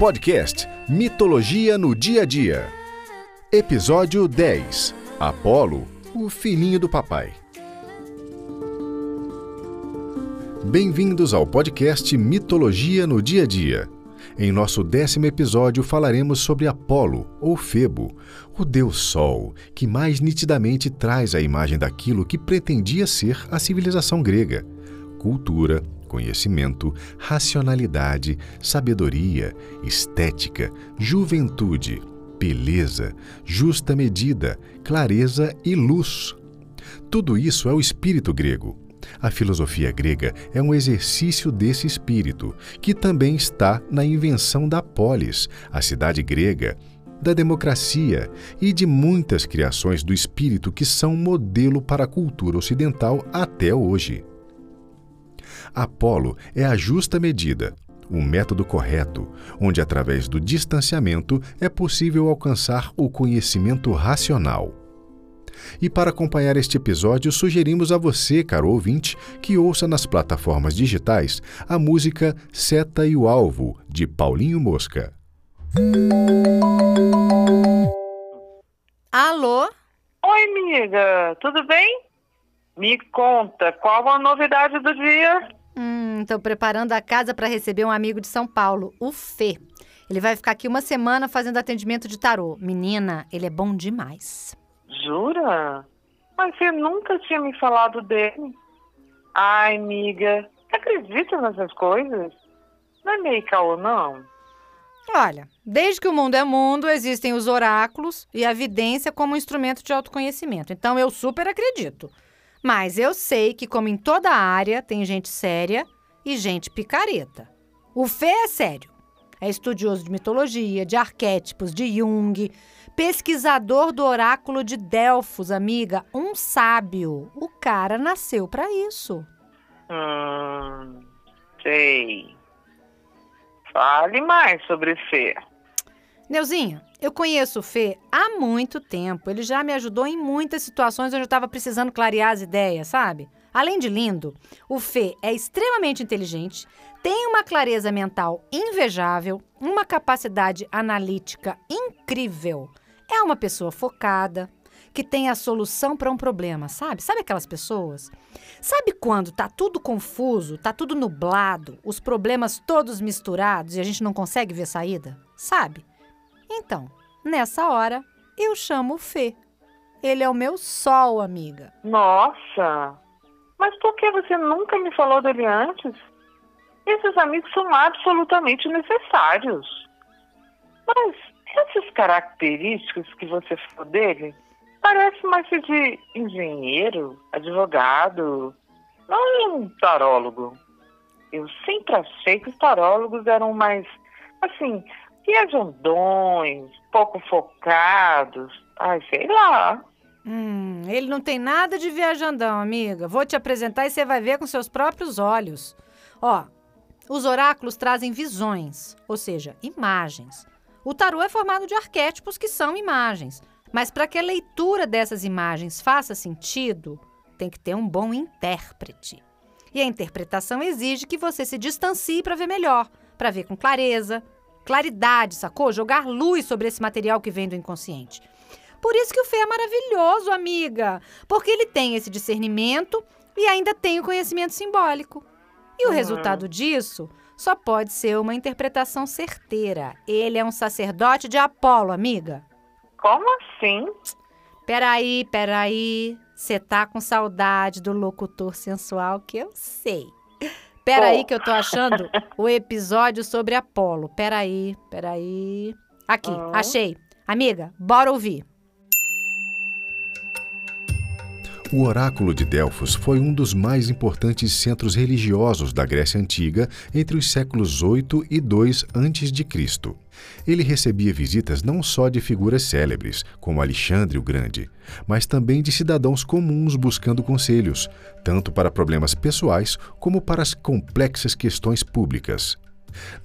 Podcast Mitologia no Dia a Dia. Episódio 10 Apolo, o filhinho do papai. Bem-vindos ao podcast Mitologia no Dia a Dia. Em nosso décimo episódio falaremos sobre Apolo, ou Febo, o deus Sol, que mais nitidamente traz a imagem daquilo que pretendia ser a civilização grega: cultura, conhecimento, racionalidade, sabedoria, estética, juventude, beleza, justa medida, clareza e luz. Tudo isso é o espírito grego. A filosofia grega é um exercício desse espírito, que também está na invenção da polis, a cidade grega, da democracia e de muitas criações do espírito que são modelo para a cultura ocidental até hoje. Apolo é a justa medida, o método correto, onde através do distanciamento é possível alcançar o conhecimento racional. E para acompanhar este episódio, sugerimos a você, caro ouvinte, que ouça nas plataformas digitais a música Seta e o Alvo, de Paulinho Mosca. Alô? Oi, amiga, tudo bem? Me conta, qual a novidade do dia? Tô preparando a casa para receber um amigo de São Paulo, o Fê. Ele vai ficar aqui uma semana fazendo atendimento de tarô. Menina, ele é bom demais. Jura? Mas você nunca tinha me falado dele. Ai, amiga, você acredita nessas coisas? Não é meio caô, não? Olha, desde que o mundo é mundo, existem os oráculos e a vidência como instrumento de autoconhecimento. Então eu super acredito. Mas eu sei que, como em toda área, tem gente séria e gente picareta. O Fê é sério. É estudioso de mitologia, de arquétipos, de Jung, pesquisador do oráculo de Delfos, amiga, um sábio. O cara nasceu para isso. Hum, sei. Fale mais sobre Fê. Neuzinha, eu conheço o Fê há muito tempo. Ele já me ajudou em muitas situações onde eu estava precisando clarear as ideias, sabe? Além de lindo, o Fê é extremamente inteligente, tem uma clareza mental invejável, uma capacidade analítica incrível. É uma pessoa focada, que tem a solução para um problema, sabe? Sabe aquelas pessoas? Sabe quando tá tudo confuso, tá tudo nublado, os problemas todos misturados e a gente não consegue ver saída? Sabe? Então, nessa hora, eu chamo o Fê. Ele é o meu sol, amiga. Nossa! Mas por que você nunca me falou dele antes? Esses amigos são absolutamente necessários. Mas essas características que você falou dele parece mais de engenheiro, advogado, não um tarólogo. Eu sempre achei que os tarólogos eram mais, assim, viajandões, pouco focados. Ai, sei lá. Hum, ele não tem nada de viajandão, amiga. Vou te apresentar e você vai ver com seus próprios olhos. Ó, os oráculos trazem visões, ou seja, imagens. O tarô é formado de arquétipos que são imagens. Mas para que a leitura dessas imagens faça sentido, tem que ter um bom intérprete. E a interpretação exige que você se distancie para ver melhor, para ver com clareza, claridade, sacou? Jogar luz sobre esse material que vem do inconsciente. Por isso que o Fê é maravilhoso, amiga, porque ele tem esse discernimento e ainda tem o conhecimento simbólico. E o uhum. resultado disso só pode ser uma interpretação certeira. Ele é um sacerdote de Apolo, amiga. Como assim? Peraí, peraí. Você tá com saudade do locutor sensual que eu sei. Peraí oh. que eu tô achando o episódio sobre Apolo. Peraí, peraí. Aqui, uhum. achei. Amiga, bora ouvir. O Oráculo de Delfos foi um dos mais importantes centros religiosos da Grécia Antiga entre os séculos 8 e 2 a.C. Ele recebia visitas não só de figuras célebres, como Alexandre o Grande, mas também de cidadãos comuns buscando conselhos, tanto para problemas pessoais como para as complexas questões públicas.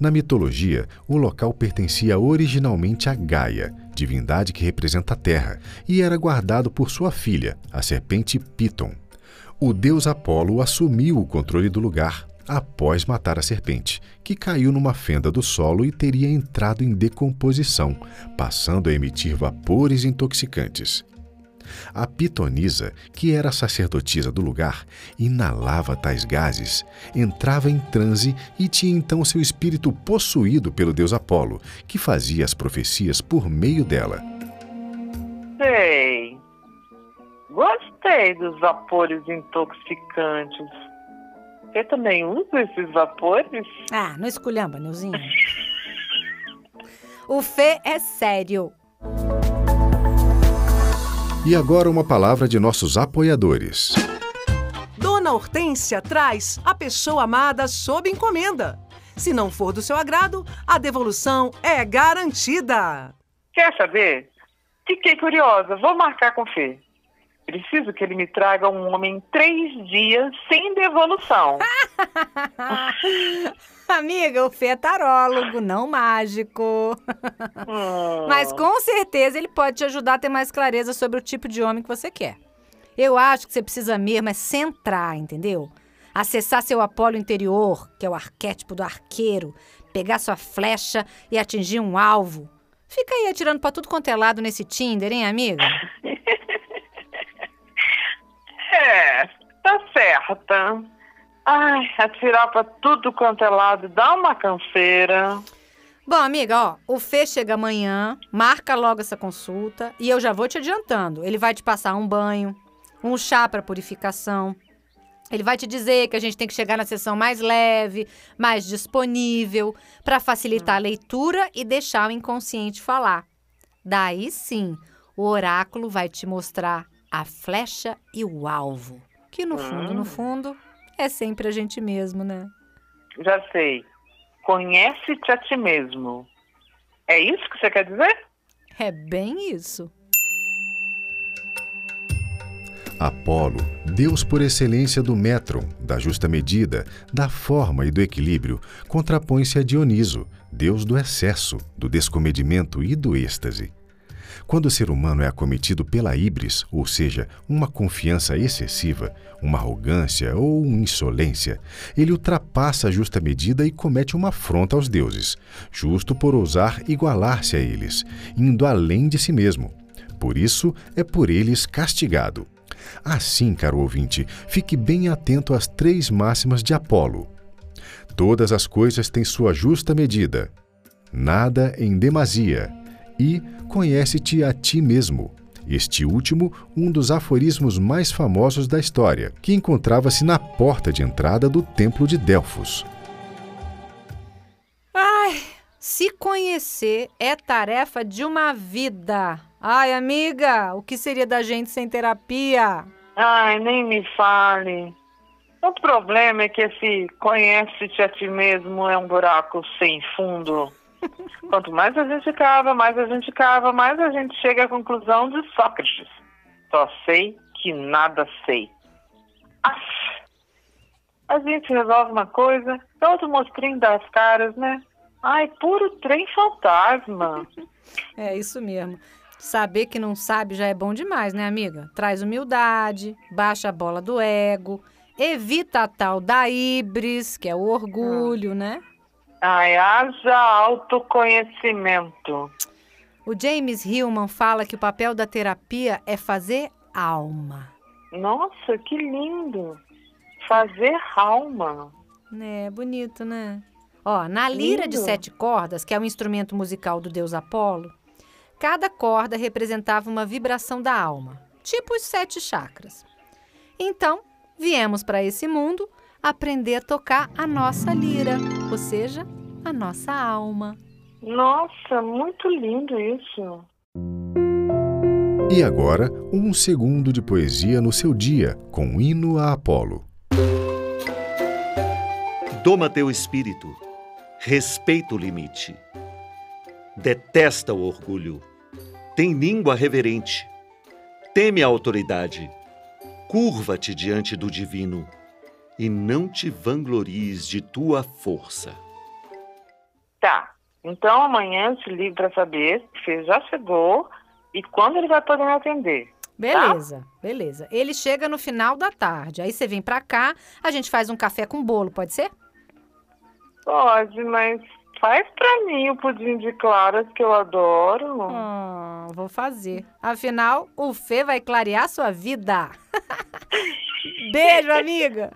Na mitologia, o local pertencia originalmente a Gaia, divindade que representa a terra, e era guardado por sua filha, a serpente Piton. O deus Apolo assumiu o controle do lugar, após matar a serpente, que caiu numa fenda do solo e teria entrado em decomposição, passando a emitir vapores intoxicantes. A pitonisa, que era a sacerdotisa do lugar, inalava tais gases, entrava em transe e tinha então seu espírito possuído pelo deus Apolo, que fazia as profecias por meio dela. Sei. Gostei dos vapores intoxicantes. Você também usa esses vapores? Ah, não esculhamba, Nilzinho. o Fê é sério. E agora uma palavra de nossos apoiadores. Dona Hortência traz a pessoa amada sob encomenda. Se não for do seu agrado, a devolução é garantida. Quer saber? Fiquei curiosa, vou marcar com o Fê. Preciso que ele me traga um homem em três dias sem devolução. Amiga, o Fê é tarólogo, não mágico. Hum. Mas com certeza ele pode te ajudar a ter mais clareza sobre o tipo de homem que você quer. Eu acho que você precisa mesmo é centrar, entendeu? Acessar seu Apolo interior, que é o arquétipo do arqueiro, pegar sua flecha e atingir um alvo. Fica aí atirando pra tudo quanto é lado nesse Tinder, hein, amiga? é, tá certa. Ai, atirar pra tudo quanto é lado dá uma canseira. Bom, amiga, ó, o Fê chega amanhã, marca logo essa consulta e eu já vou te adiantando. Ele vai te passar um banho, um chá para purificação. Ele vai te dizer que a gente tem que chegar na sessão mais leve, mais disponível, para facilitar a leitura e deixar o inconsciente falar. Daí sim, o oráculo vai te mostrar a flecha e o alvo, que no fundo, no hum. fundo, é sempre a gente mesmo, né? Já sei. Conhece-te a ti mesmo. É isso que você quer dizer? É bem isso. Apolo, Deus por excelência do metron, da justa medida, da forma e do equilíbrio, contrapõe-se a Dioniso, Deus do excesso, do descomedimento e do êxtase. Quando o ser humano é acometido pela híbris, ou seja, uma confiança excessiva, uma arrogância ou uma insolência, ele ultrapassa a justa medida e comete uma afronta aos deuses, justo por ousar igualar-se a eles, indo além de si mesmo. Por isso é por eles castigado. Assim, caro ouvinte, fique bem atento às três máximas de Apolo. Todas as coisas têm sua justa medida. Nada em demasia e Conhece-te a ti mesmo. Este último, um dos aforismos mais famosos da história, que encontrava-se na porta de entrada do Templo de Delfos. Ai, se conhecer é tarefa de uma vida. Ai, amiga, o que seria da gente sem terapia? Ai, nem me fale. O problema é que esse conhece-te a ti mesmo é um buraco sem fundo. Quanto mais a gente cava, mais a gente cava, mais a gente chega à conclusão de Sócrates. Só sei que nada sei. Aff, a gente resolve uma coisa, todo mostrinho das caras, né? Ai, puro trem fantasma. é isso mesmo. Saber que não sabe já é bom demais, né, amiga? Traz humildade, baixa a bola do ego, evita a tal da híbris, que é o orgulho, né? Ai, haja autoconhecimento. O James Hillman fala que o papel da terapia é fazer alma. Nossa, que lindo! Fazer alma. É, bonito, né? Ó, na lira lindo. de sete cordas, que é o instrumento musical do deus Apolo, cada corda representava uma vibração da alma, tipo os sete chakras. Então, viemos para esse mundo aprender a tocar a nossa lira, ou seja, a nossa alma. Nossa, muito lindo isso. E agora, um segundo de poesia no seu dia, com hino a Apolo. Doma teu espírito, respeita o limite. Detesta o orgulho, tem língua reverente, teme a autoridade, curva-te diante do divino e não te vanglories de tua força. Tá. Então amanhã eu te ligo para saber se já chegou e quando ele vai poder me atender. Beleza, beleza. Ele chega no final da tarde. Aí você vem pra cá, a gente faz um café com bolo, pode ser? Pode, mas faz pra mim o pudim de claras que eu adoro. Oh, vou fazer. Afinal, o Fê vai clarear sua vida. Beijo, amiga.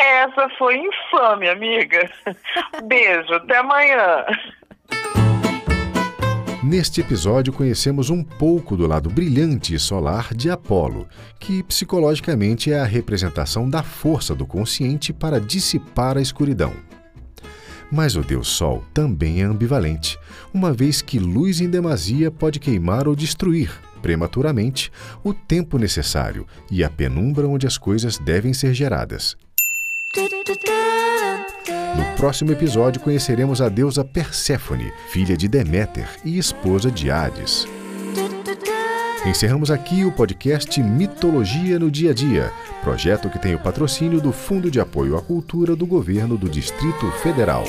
Essa foi infame, amiga. Beijo, até amanhã. Neste episódio, conhecemos um pouco do lado brilhante e solar de Apolo, que psicologicamente é a representação da força do consciente para dissipar a escuridão. Mas o Deus Sol também é ambivalente, uma vez que luz em demasia pode queimar ou destruir, prematuramente, o tempo necessário e a penumbra onde as coisas devem ser geradas. No próximo episódio conheceremos a deusa Perséfone, filha de Deméter e esposa de Hades. Encerramos aqui o podcast Mitologia no Dia a Dia, projeto que tem o patrocínio do Fundo de Apoio à Cultura do Governo do Distrito Federal.